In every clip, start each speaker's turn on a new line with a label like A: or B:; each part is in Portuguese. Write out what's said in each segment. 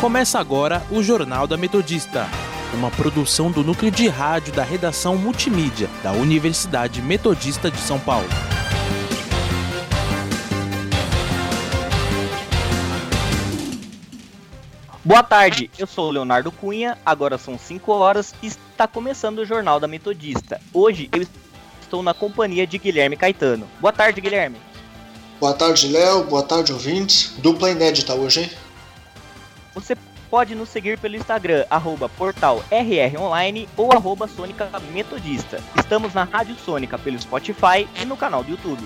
A: Começa agora o Jornal da Metodista, uma produção do núcleo de rádio da redação multimídia da Universidade Metodista de São Paulo.
B: Boa tarde, eu sou o Leonardo Cunha, agora são 5 horas e está começando o Jornal da Metodista. Hoje eu estou na companhia de Guilherme Caetano. Boa tarde, Guilherme.
C: Boa tarde, Léo. Boa tarde, ouvintes. Dupla inédita hoje, hein?
B: Você pode nos seguir pelo Instagram, arroba portal rronline ou arroba Sônica Metodista. Estamos na Rádio Sônica pelo Spotify e no canal do YouTube.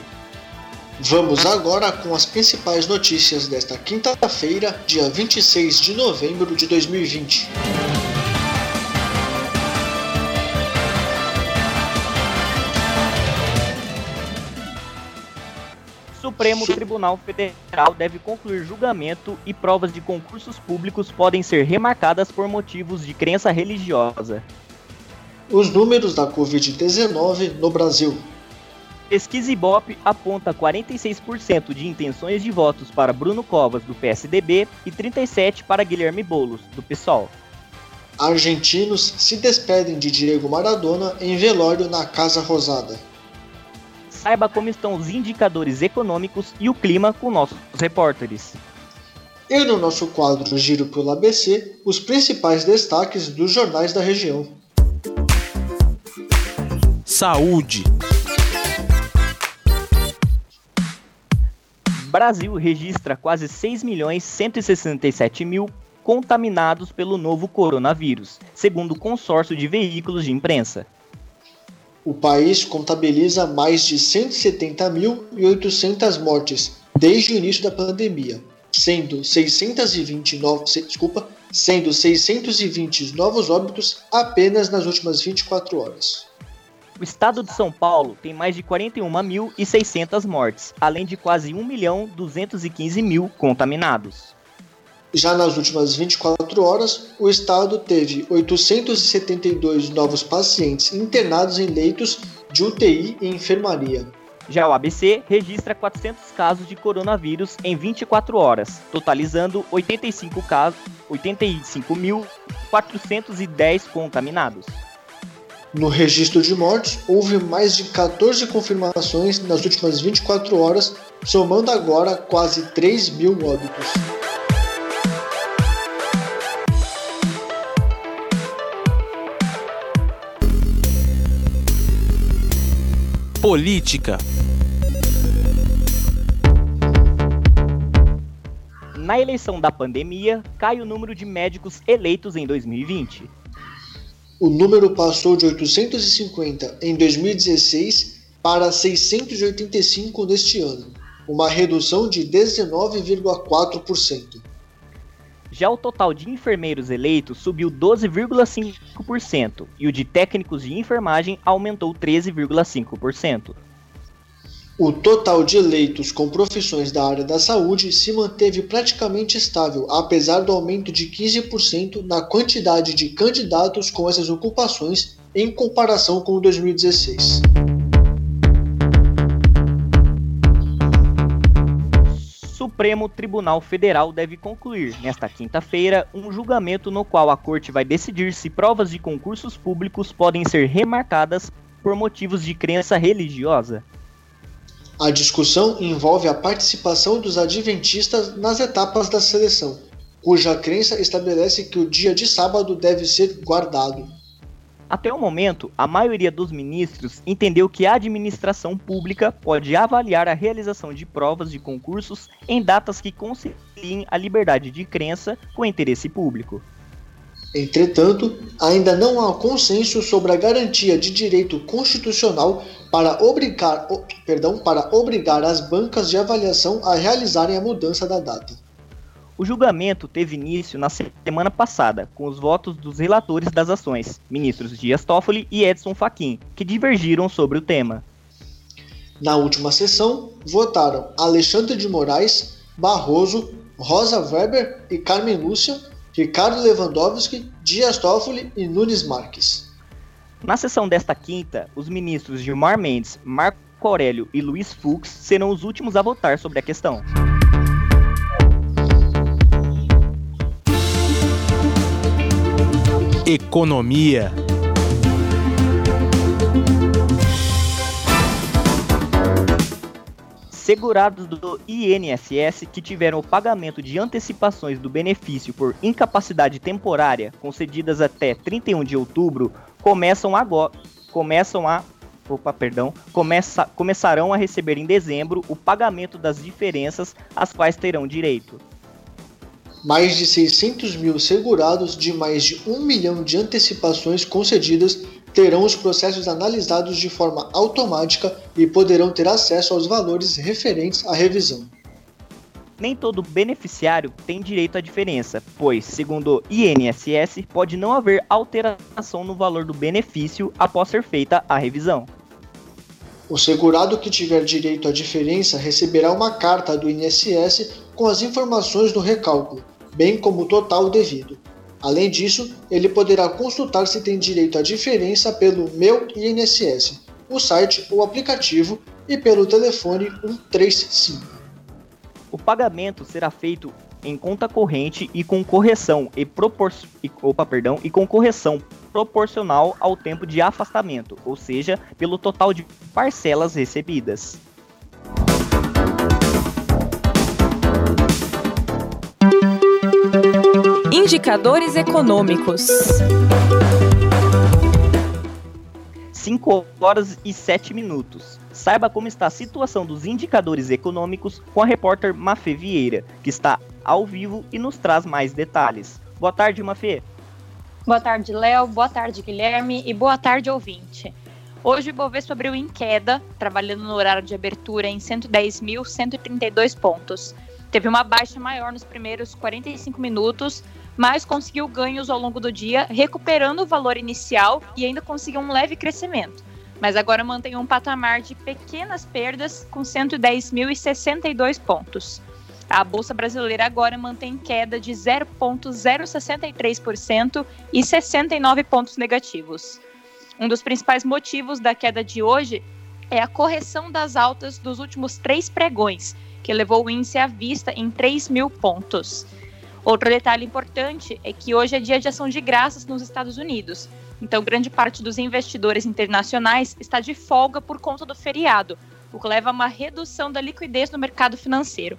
C: Vamos agora com as principais notícias desta quinta-feira, dia 26 de novembro de 2020.
B: Supremo Tribunal Federal deve concluir julgamento e provas de concursos públicos podem ser remarcadas por motivos de crença religiosa.
C: Os números da Covid-19 no Brasil.
B: Pesquisa Ibope aponta 46% de intenções de votos para Bruno Covas, do PSDB, e 37% para Guilherme Boulos, do PSOL.
C: Argentinos se despedem de Diego Maradona em velório na Casa Rosada.
B: Saiba como estão os indicadores econômicos e o clima com nossos repórteres.
C: E no nosso quadro Giro pelo ABC, os principais destaques dos jornais da região.
A: Saúde.
B: Brasil registra quase 6 milhões 167 mil contaminados pelo novo coronavírus, segundo o consórcio de veículos de imprensa.
C: O país contabiliza mais de 170.800 mortes desde o início da pandemia, sendo 620 novos, desculpa, sendo 620 novos óbitos apenas nas últimas 24 horas.
B: O estado de São Paulo tem mais de 41.600 mortes, além de quase 1.215.000 mil contaminados.
C: Já nas últimas 24 horas, o estado teve 872 novos pacientes internados em leitos de UTI e enfermaria.
B: Já o ABC registra 400 casos de coronavírus em 24 horas, totalizando 85 casos, 85.410 contaminados.
C: No registro de mortes, houve mais de 14 confirmações nas últimas 24 horas, somando agora quase 3 mil óbitos.
A: Política.
B: Na eleição da pandemia, cai o número de médicos eleitos em 2020.
C: O número passou de 850 em 2016 para 685 neste ano, uma redução de 19,4%.
B: Já o total de enfermeiros eleitos subiu 12,5% e o de técnicos de enfermagem aumentou 13,5%.
C: O total de eleitos com profissões da área da saúde se manteve praticamente estável, apesar do aumento de 15% na quantidade de candidatos com essas ocupações em comparação com 2016.
B: Supremo Tribunal Federal deve concluir, nesta quinta-feira, um julgamento no qual a corte vai decidir se provas de concursos públicos podem ser remarcadas por motivos de crença religiosa.
C: A discussão envolve a participação dos adventistas nas etapas da seleção, cuja crença estabelece que o dia de sábado deve ser guardado.
B: Até o momento, a maioria dos ministros entendeu que a administração pública pode avaliar a realização de provas de concursos em datas que conciliem a liberdade de crença com o interesse público.
C: Entretanto, ainda não há consenso sobre a garantia de direito constitucional para obrigar, perdão, para obrigar as bancas de avaliação a realizarem a mudança da data.
B: O julgamento teve início na semana passada, com os votos dos relatores das ações, ministros Dias Toffoli e Edson Fachin, que divergiram sobre o tema.
C: Na última sessão, votaram Alexandre de Moraes, Barroso, Rosa Weber e Carmen Lúcia, Ricardo Lewandowski, Dias Toffoli e Nunes Marques.
B: Na sessão desta quinta, os ministros Gilmar Mendes, Marco Aurélio e Luiz Fux serão os últimos a votar sobre a questão.
A: Economia.
B: Segurados do INSS que tiveram o pagamento de antecipações do benefício por incapacidade temporária concedidas até 31 de outubro começam agora começam a opa, perdão, começa, começarão a receber em dezembro o pagamento das diferenças às quais terão direito.
C: Mais de 600 mil segurados de mais de 1 milhão de antecipações concedidas terão os processos analisados de forma automática e poderão ter acesso aos valores referentes à revisão.
B: Nem todo beneficiário tem direito à diferença, pois, segundo o INSS, pode não haver alteração no valor do benefício após ser feita a revisão.
C: O segurado que tiver direito à diferença receberá uma carta do INSS com as informações do recálculo, bem como o total devido. Além disso, ele poderá consultar se tem direito à diferença pelo Meu INSS, o site ou aplicativo e pelo telefone 135.
B: O pagamento será feito em conta corrente e com correção e, propor... e, opa, perdão, e com correção proporcional ao tempo de afastamento, ou seja, pelo total de parcelas recebidas.
D: Indicadores econômicos.
B: 5 horas e 7 minutos. Saiba como está a situação dos indicadores econômicos com a repórter Mafê Vieira, que está ao vivo e nos traz mais detalhes. Boa tarde, Mafê.
E: Boa tarde, Léo. Boa tarde, Guilherme. E boa tarde, ouvinte. Hoje o Bovespa abriu em queda, trabalhando no horário de abertura em 110.132 pontos. Teve uma baixa maior nos primeiros 45 minutos, mas conseguiu ganhos ao longo do dia, recuperando o valor inicial e ainda conseguiu um leve crescimento. Mas agora mantém um patamar de pequenas perdas com 110.062 pontos. A bolsa brasileira agora mantém queda de 0,063% e 69 pontos negativos. Um dos principais motivos da queda de hoje é a correção das altas dos últimos três pregões, que levou o índice à vista em 3 mil pontos. Outro detalhe importante é que hoje é dia de ação de graças nos Estados Unidos. Então, grande parte dos investidores internacionais está de folga por conta do feriado, o que leva a uma redução da liquidez no mercado financeiro.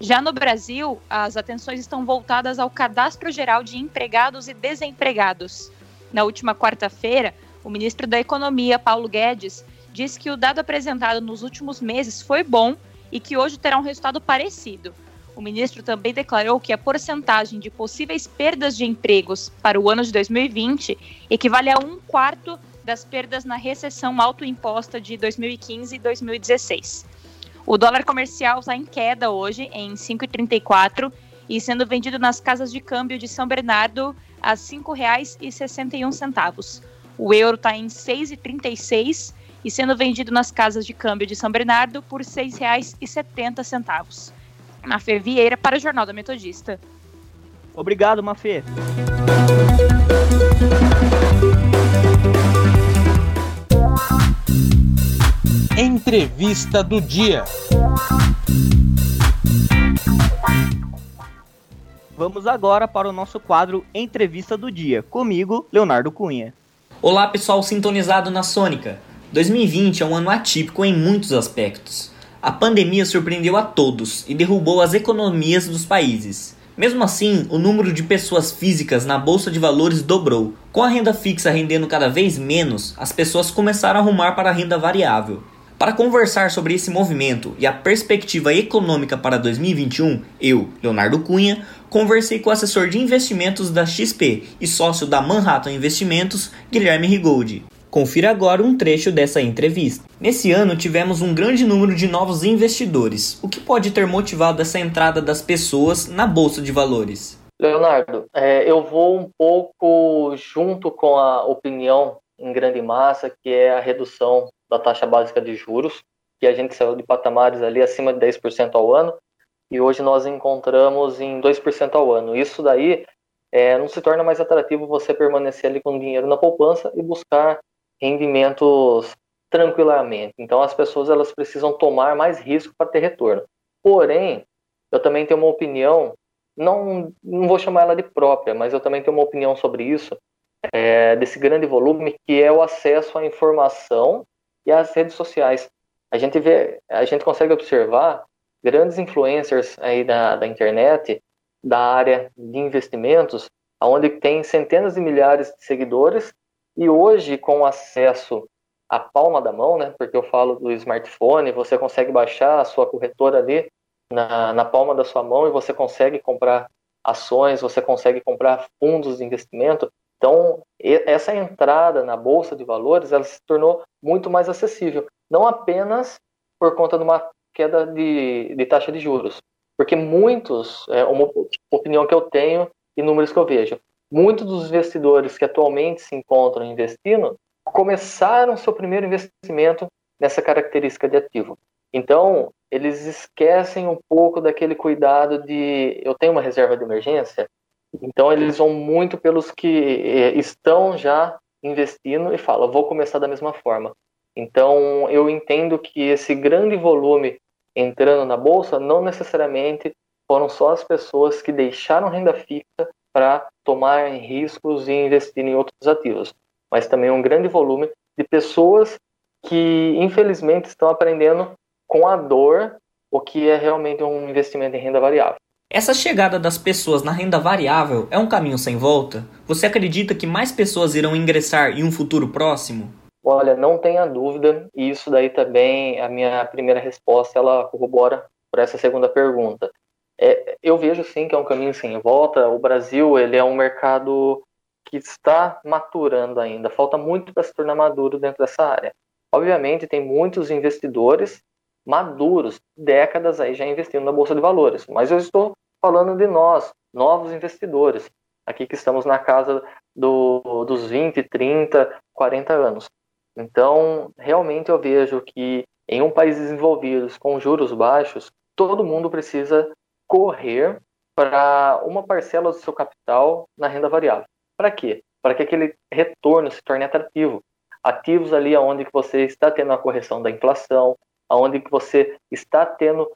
E: Já no Brasil, as atenções estão voltadas ao Cadastro Geral de Empregados e Desempregados. Na última quarta-feira, o ministro da Economia, Paulo Guedes, disse que o dado apresentado nos últimos meses foi bom e que hoje terá um resultado parecido. O ministro também declarou que a porcentagem de possíveis perdas de empregos para o ano de 2020 equivale a um quarto das perdas na recessão autoimposta de 2015 e 2016. O dólar comercial está em queda hoje, em 5,34, e sendo vendido nas casas de câmbio de São Bernardo a R$ 5,61. O euro está em 6,36 e sendo vendido nas casas de câmbio de São Bernardo por R$ 6,70. Mafê Vieira para o Jornal da Metodista.
B: Obrigado, Mafê.
A: Entrevista do dia.
B: Vamos agora para o nosso quadro Entrevista do Dia. Comigo, Leonardo Cunha.
F: Olá, pessoal sintonizado na Sônica. 2020 é um ano atípico em muitos aspectos. A pandemia surpreendeu a todos e derrubou as economias dos países. Mesmo assim, o número de pessoas físicas na bolsa de valores dobrou. Com a renda fixa rendendo cada vez menos, as pessoas começaram a arrumar para a renda variável. Para conversar sobre esse movimento e a perspectiva econômica para 2021, eu, Leonardo Cunha, conversei com o assessor de investimentos da XP e sócio da Manhattan Investimentos, Guilherme Rigoldi. Confira agora um trecho dessa entrevista. Nesse ano tivemos um grande número de novos investidores, o que pode ter motivado essa entrada das pessoas na bolsa de valores.
G: Leonardo, é, eu vou um pouco junto com a opinião em grande massa, que é a redução da taxa básica de juros, que a gente saiu de patamares ali acima de 10% ao ano, e hoje nós encontramos em 2% ao ano. Isso daí é, não se torna mais atrativo você permanecer ali com dinheiro na poupança e buscar rendimentos tranquilamente. Então as pessoas elas precisam tomar mais risco para ter retorno. Porém, eu também tenho uma opinião, não, não vou chamar ela de própria, mas eu também tenho uma opinião sobre isso, é, desse grande volume que é o acesso à informação e às redes sociais. A gente vê, a gente consegue observar grandes influencers aí da, da internet, da área de investimentos, onde tem centenas de milhares de seguidores e hoje com acesso à palma da mão, né? Porque eu falo do smartphone, você consegue baixar a sua corretora ali na, na palma da sua mão e você consegue comprar ações, você consegue comprar fundos de investimento. Então, essa entrada na bolsa de valores, ela se tornou muito mais acessível, não apenas por conta de uma queda de, de taxa de juros, porque muitos, é uma opinião que eu tenho e números que eu vejo, muitos dos investidores que atualmente se encontram investindo começaram seu primeiro investimento nessa característica de ativo. Então, eles esquecem um pouco daquele cuidado de eu tenho uma reserva de emergência, então eles vão muito pelos que eh, estão já investindo e falam, vou começar da mesma forma. Então eu entendo que esse grande volume entrando na bolsa não necessariamente foram só as pessoas que deixaram renda fixa para tomar riscos e investir em outros ativos, mas também um grande volume de pessoas que infelizmente estão aprendendo com a dor o que é realmente um investimento em renda variável.
F: Essa chegada das pessoas na renda variável é um caminho sem volta? Você acredita que mais pessoas irão ingressar em um futuro próximo?
G: Olha, não tenha dúvida, e isso daí também, a minha primeira resposta, ela corrobora por essa segunda pergunta. É, eu vejo sim que é um caminho sem volta. O Brasil ele é um mercado que está maturando ainda. Falta muito para se tornar maduro dentro dessa área. Obviamente, tem muitos investidores maduros, décadas aí já investindo na bolsa de valores. Mas eu estou falando de nós, novos investidores, aqui que estamos na casa do, dos 20, 30, 40 anos. Então, realmente eu vejo que em um país desenvolvido com juros baixos, todo mundo precisa correr para uma parcela do seu capital na renda variável. Para quê? Para que aquele retorno se torne atrativo. Ativos ali onde que você está tendo a correção da inflação, onde que você está tendo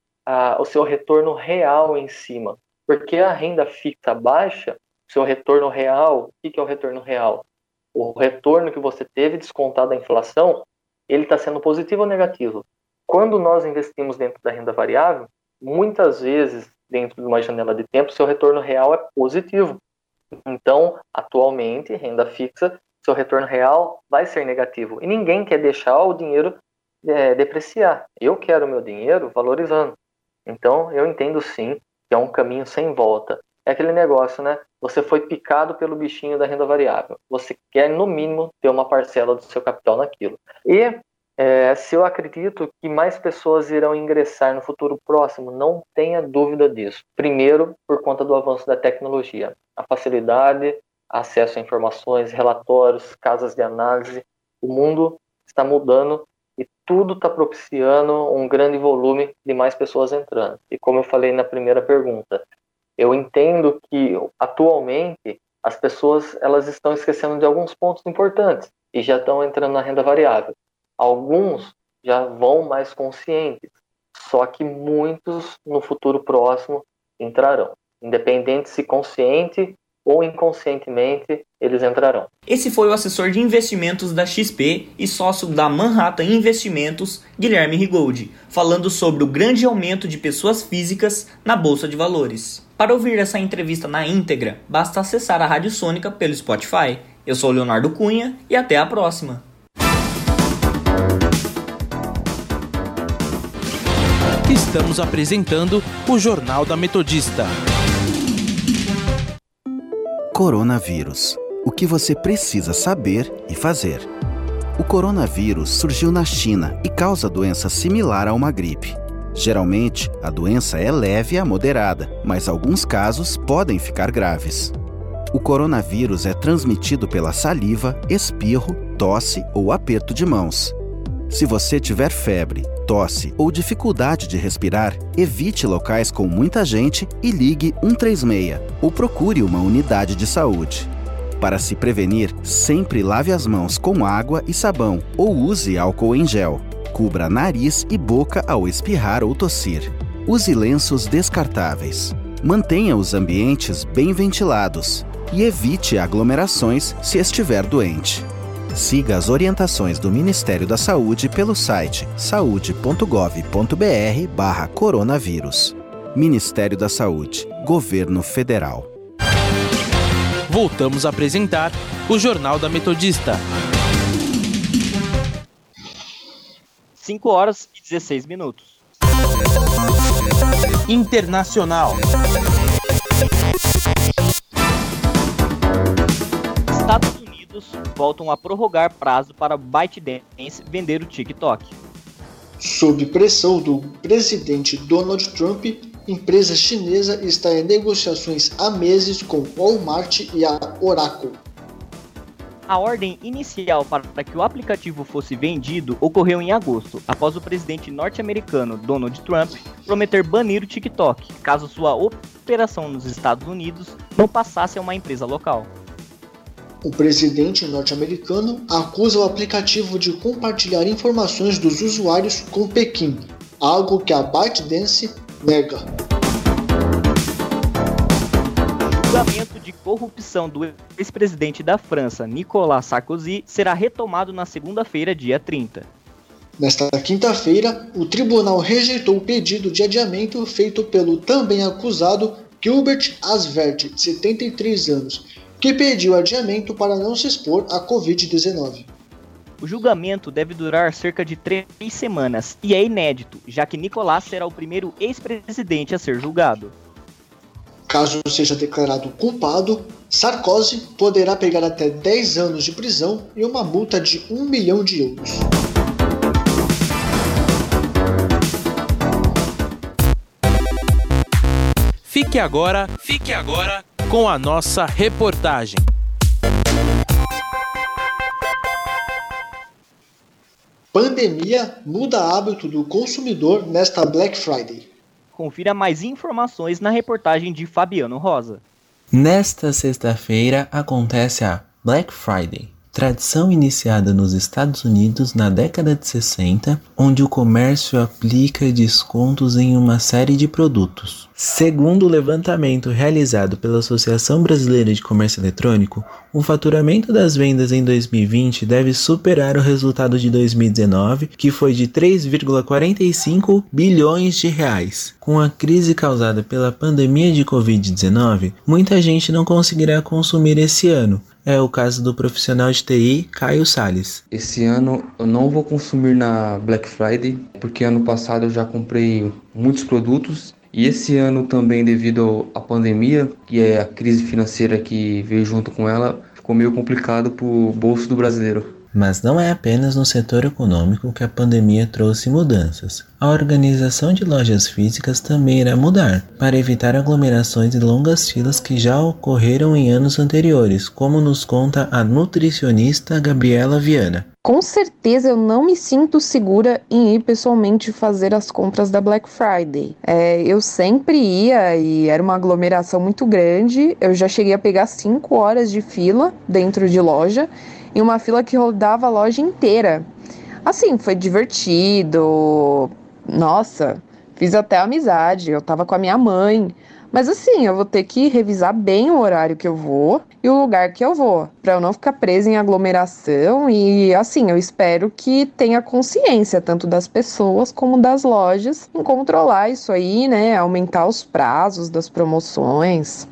G: o seu retorno real em cima. Porque a renda fixa baixa, seu retorno real, o que é o retorno real? O retorno que você teve descontado da inflação, ele está sendo positivo ou negativo? Quando nós investimos dentro da renda variável, muitas vezes, dentro de uma janela de tempo, seu retorno real é positivo. Então, atualmente, renda fixa, seu retorno real vai ser negativo. E ninguém quer deixar o dinheiro é, depreciar. Eu quero meu dinheiro valorizando. Então, eu entendo sim que é um caminho sem volta. É aquele negócio, né? Você foi picado pelo bichinho da renda variável. Você quer, no mínimo, ter uma parcela do seu capital naquilo. E é, se eu acredito que mais pessoas irão ingressar no futuro próximo, não tenha dúvida disso. Primeiro, por conta do avanço da tecnologia, a facilidade, acesso a informações, relatórios, casas de análise. O mundo está mudando e tudo está propiciando um grande volume de mais pessoas entrando. E como eu falei na primeira pergunta, eu entendo que atualmente as pessoas elas estão esquecendo de alguns pontos importantes e já estão entrando na renda variável. Alguns já vão mais conscientes, só que muitos no futuro próximo entrarão, independente se consciente ou inconscientemente eles entrarão.
F: Esse foi o assessor de investimentos da XP e sócio da Manhattan Investimentos, Guilherme Rigold, falando sobre o grande aumento de pessoas físicas na bolsa de valores. Para ouvir essa entrevista na íntegra, basta acessar a Rádio Sônica pelo Spotify. Eu sou Leonardo Cunha e até a próxima.
A: Estamos apresentando o Jornal da Metodista.
H: Coronavírus. O que você precisa saber e fazer. O coronavírus surgiu na China e causa doença similar a uma gripe. Geralmente, a doença é leve a moderada, mas alguns casos podem ficar graves. O coronavírus é transmitido pela saliva, espirro, tosse ou aperto de mãos. Se você tiver febre, tosse ou dificuldade de respirar, evite locais com muita gente e ligue 136 ou procure uma unidade de saúde. Para se prevenir, sempre lave as mãos com água e sabão ou use álcool em gel. Cubra nariz e boca ao espirrar ou tossir. Use lenços descartáveis. Mantenha os ambientes bem ventilados. e evite aglomerações se estiver doente. Siga as orientações do Ministério da Saúde pelo site saude.gov.br/coronavírus. Ministério da Saúde, Governo Federal.
A: Voltamos a apresentar o Jornal da Metodista.
B: 5 horas e 16 minutos.
A: Internacional.
B: Estados Unidos voltam a prorrogar prazo para ByteDance vender o TikTok.
C: Sob pressão do presidente Donald Trump, empresa chinesa está em negociações há meses com Walmart e a Oracle.
B: A ordem inicial para que o aplicativo fosse vendido ocorreu em agosto, após o presidente norte-americano Donald Trump prometer banir o TikTok, caso sua operação nos Estados Unidos não passasse a uma empresa local.
C: O presidente norte-americano acusa o aplicativo de compartilhar informações dos usuários com Pequim, algo que a ByteDance nega.
B: O julgamento de corrupção do ex-presidente da França, Nicolas Sarkozy, será retomado na segunda-feira, dia 30.
C: Nesta quinta-feira, o tribunal rejeitou o pedido de adiamento feito pelo também acusado Gilbert Asvert, de 73 anos, que pediu adiamento para não se expor à Covid-19.
B: O julgamento deve durar cerca de três semanas e é inédito, já que Nicolás será o primeiro ex-presidente a ser julgado.
C: Caso seja declarado culpado, Sarkozy poderá pegar até 10 anos de prisão e uma multa de 1 milhão de euros.
A: Fique agora, fique agora com a nossa reportagem.
C: Pandemia muda hábito do consumidor nesta Black Friday.
B: Confira mais informações na reportagem de Fabiano Rosa.
I: Nesta sexta-feira acontece a Black Friday, tradição iniciada nos Estados Unidos na década de 60, onde o comércio aplica descontos em uma série de produtos. Segundo o levantamento realizado pela Associação Brasileira de Comércio Eletrônico, o faturamento das vendas em 2020 deve superar o resultado de 2019, que foi de 3,45 bilhões de reais. Com a crise causada pela pandemia de Covid-19, muita gente não conseguirá consumir esse ano, é o caso do profissional de TI Caio Sales.
J: Esse ano eu não vou consumir na Black Friday, porque ano passado eu já comprei muitos produtos e esse ano também devido à pandemia, que é a crise financeira que veio junto com ela, ficou meio complicado para o bolso do brasileiro.
I: Mas não é apenas no setor econômico que a pandemia trouxe mudanças. A organização de lojas físicas também irá mudar, para evitar aglomerações e longas filas que já ocorreram em anos anteriores, como nos conta a nutricionista Gabriela Viana.
K: Com certeza eu não me sinto segura em ir pessoalmente fazer as compras da Black Friday. É, eu sempre ia e era uma aglomeração muito grande. Eu já cheguei a pegar 5 horas de fila dentro de loja em uma fila que rodava a loja inteira. Assim, foi divertido. Nossa, fiz até amizade. Eu tava com a minha mãe. Mas assim, eu vou ter que revisar bem o horário que eu vou e o lugar que eu vou, para eu não ficar presa em aglomeração e assim, eu espero que tenha consciência tanto das pessoas como das lojas em controlar isso aí, né, aumentar os prazos das promoções,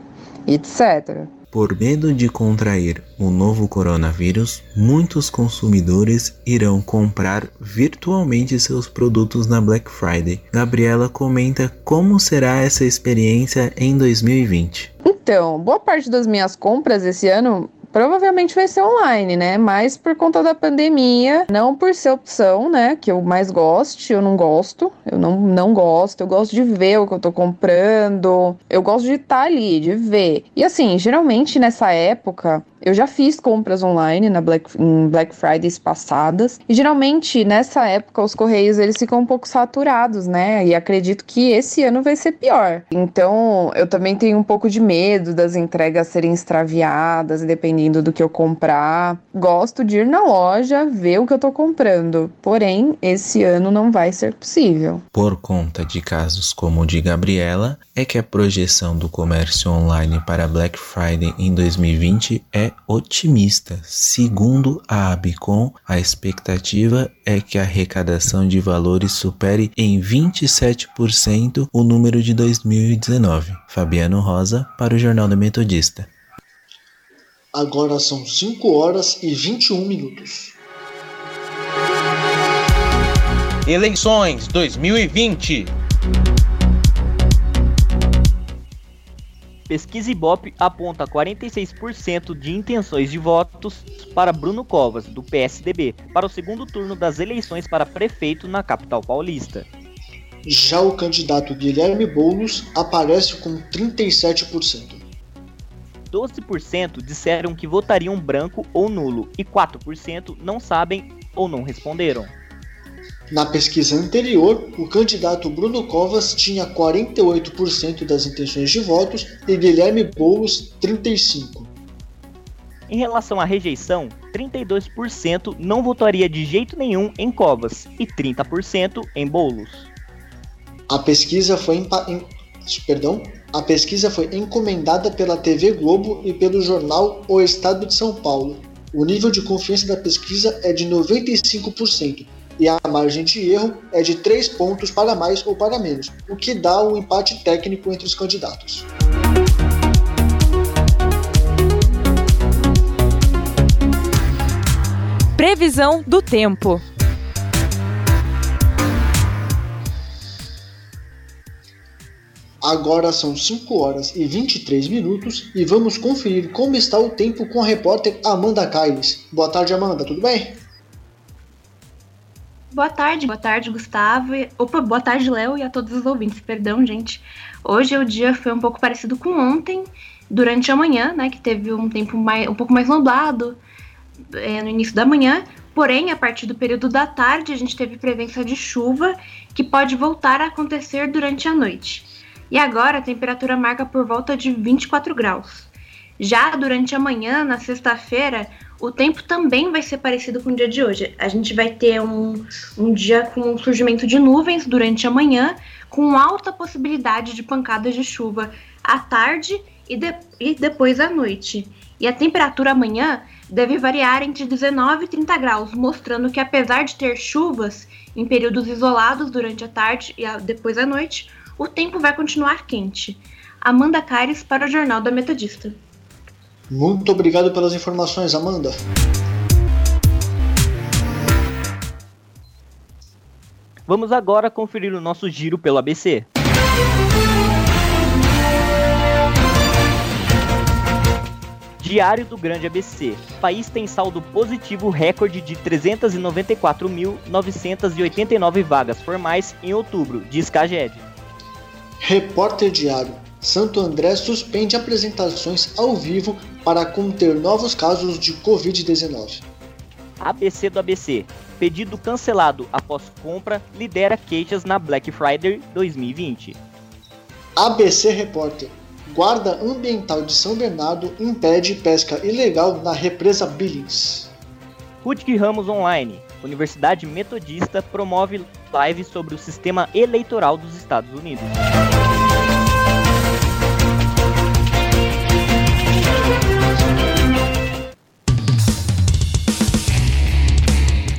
K: etc.
I: Por medo de contrair o novo coronavírus, muitos consumidores irão comprar virtualmente seus produtos na Black Friday. Gabriela comenta como será essa experiência em 2020.
K: Então, boa parte das minhas compras esse ano provavelmente vai ser online, né? Mas por conta da pandemia, não por ser opção, né? Que eu mais goste, eu não gosto. Eu não, não gosto. Eu gosto de ver o que eu tô comprando. Eu gosto de estar tá ali, de ver. E assim, geralmente nessa época, eu já fiz compras online na Black, em Black Fridays passadas e geralmente nessa época os correios eles ficam um pouco saturados, né? E acredito que esse ano vai ser pior. Então eu também tenho um pouco de medo das entregas serem extraviadas, dependendo dependendo do que eu comprar. Gosto de ir na loja, ver o que eu tô comprando. Porém, esse ano não vai ser possível.
I: Por conta de casos como o de Gabriela, é que a projeção do comércio online para Black Friday em 2020 é otimista. Segundo a Abicom, a expectativa é que a arrecadação de valores supere em 27% o número de 2019. Fabiano Rosa para o Jornal do Metodista.
C: Agora são 5 horas e 21 minutos.
A: Eleições 2020.
B: Pesquisa Ibope aponta 46% de intenções de votos para Bruno Covas, do PSDB, para o segundo turno das eleições para prefeito na capital paulista.
C: Já o candidato Guilherme Boulos aparece com 37%.
B: 12% disseram que votariam branco ou nulo e 4% não sabem ou não responderam.
C: Na pesquisa anterior, o candidato Bruno Covas tinha 48% das intenções de votos e Guilherme Boulos 35%.
B: Em relação à rejeição, 32% não votaria de jeito nenhum em Covas e 30% em Boulos.
C: A pesquisa foi em, perdão, a pesquisa foi encomendada pela TV Globo e pelo jornal O Estado de São Paulo. O nível de confiança da pesquisa é de 95%, e a margem de erro é de 3 pontos para mais ou para menos, o que dá um empate técnico entre os candidatos.
D: Previsão do tempo.
C: Agora são 5 horas e 23 minutos e vamos conferir como está o tempo com a repórter Amanda Caires. Boa tarde, Amanda, tudo bem?
L: Boa tarde, boa tarde, Gustavo. Opa, boa tarde, Léo, e a todos os ouvintes. Perdão, gente. Hoje o dia foi um pouco parecido com ontem, durante a manhã, né? Que teve um tempo mais, um pouco mais nublado é, no início da manhã. Porém, a partir do período da tarde, a gente teve presença de chuva que pode voltar a acontecer durante a noite. E agora a temperatura marca por volta de 24 graus. Já durante a manhã, na sexta-feira, o tempo também vai ser parecido com o dia de hoje. A gente vai ter um, um dia com surgimento de nuvens durante a manhã, com alta possibilidade de pancadas de chuva à tarde e, de, e depois à noite. E a temperatura amanhã deve variar entre 19 e 30 graus, mostrando que apesar de ter chuvas em períodos isolados durante a tarde e a, depois à noite, o tempo vai continuar quente. Amanda Caires para o Jornal da Metodista.
C: Muito obrigado pelas informações, Amanda.
B: Vamos agora conferir o nosso giro pelo ABC. Diário do Grande ABC. País tem saldo positivo recorde de 394.989 vagas formais em outubro, diz Caged.
C: Repórter Diário. Santo André suspende apresentações ao vivo para conter novos casos de Covid-19.
B: ABC do ABC. Pedido cancelado após compra lidera queixas na Black Friday 2020.
C: ABC Repórter. Guarda Ambiental de São Bernardo impede pesca ilegal na represa Billings.
B: Rutger Ramos Online. Universidade Metodista promove live sobre o sistema eleitoral dos Estados Unidos.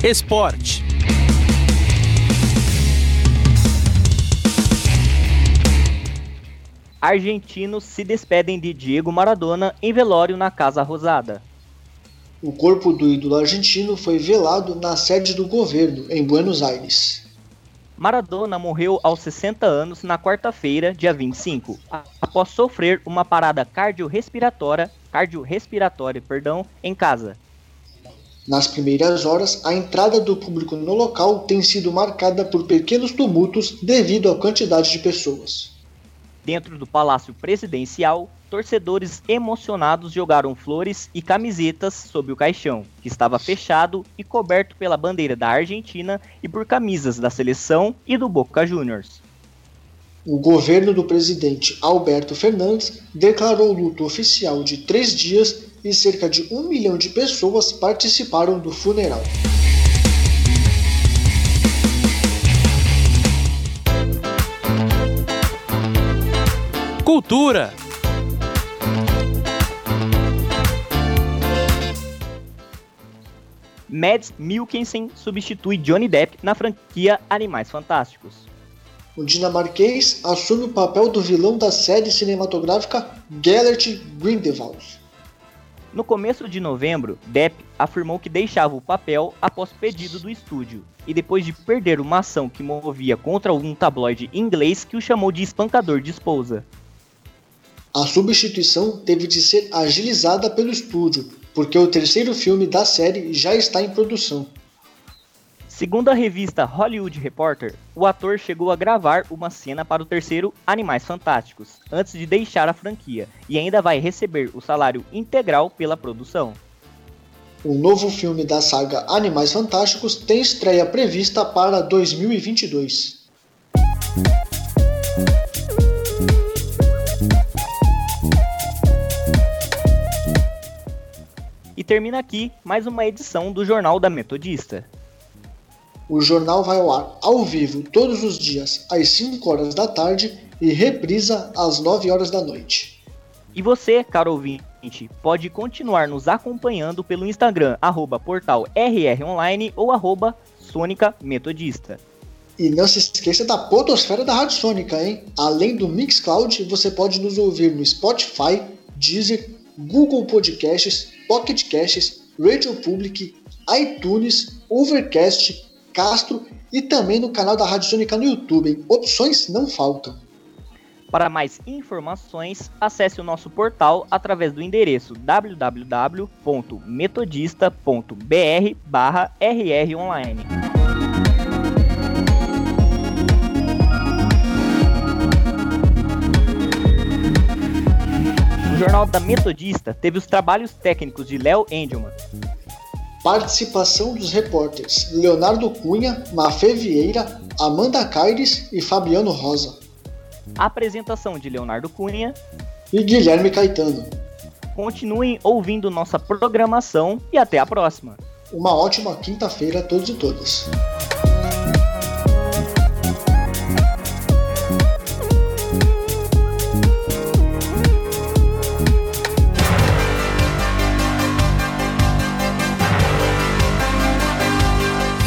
A: Esporte.
B: Argentinos se despedem de Diego Maradona em velório na Casa Rosada.
C: O corpo do ídolo argentino foi velado na sede do governo, em Buenos Aires.
B: Maradona morreu aos 60 anos na quarta-feira, dia 25, após sofrer uma parada cardiorrespiratória, cardiorrespiratória, perdão, em casa.
C: Nas primeiras horas, a entrada do público no local tem sido marcada por pequenos tumultos devido à quantidade de pessoas.
B: Dentro do Palácio Presidencial, torcedores emocionados jogaram flores e camisetas sob o caixão, que estava fechado e coberto pela bandeira da Argentina e por camisas da seleção e do Boca Juniors.
C: O governo do presidente Alberto Fernandes declarou luto oficial de três dias e cerca de um milhão de pessoas participaram do funeral.
A: Cultura.
B: Mads Mikkelsen substitui Johnny Depp na franquia Animais Fantásticos.
C: O dinamarquês assume o papel do vilão da série cinematográfica Gellert Grindelwald.
B: No começo de novembro, Depp afirmou que deixava o papel após pedido do estúdio, e depois de perder uma ação que movia contra algum tabloide inglês que o chamou de espancador de esposa.
C: A substituição teve de ser agilizada pelo estúdio, porque o terceiro filme da série já está em produção.
B: Segundo a revista Hollywood Reporter, o ator chegou a gravar uma cena para o terceiro Animais Fantásticos, antes de deixar a franquia, e ainda vai receber o salário integral pela produção.
C: O novo filme da saga Animais Fantásticos tem estreia prevista para 2022.
B: E termina aqui mais uma edição do Jornal da Metodista.
C: O jornal vai ao ar ao vivo todos os dias às 5 horas da tarde e reprisa às 9 horas da noite.
B: E você, caro ouvinte, pode continuar nos acompanhando pelo Instagram, arroba portal RROnline ou arroba Sônica Metodista.
C: E não se esqueça da podosfera da Rádio Sônica, hein? Além do Mixcloud, você pode nos ouvir no Spotify, Deezer, Google Podcasts, Pocket Casts, Radio Public, iTunes, Overcast, Castro e também no canal da Rádio Sônica no YouTube. Hein? Opções não faltam.
B: Para mais informações, acesse o nosso portal através do endereço www.metodista.br/rronline. O Jornal da Metodista teve os trabalhos técnicos de Léo Engelman.
C: Participação dos repórteres Leonardo Cunha, Mafê Vieira, Amanda Caires e Fabiano Rosa.
B: Apresentação de Leonardo Cunha
C: e Guilherme Caetano.
B: Continuem ouvindo nossa programação e até a próxima.
C: Uma ótima quinta-feira a todos e todas.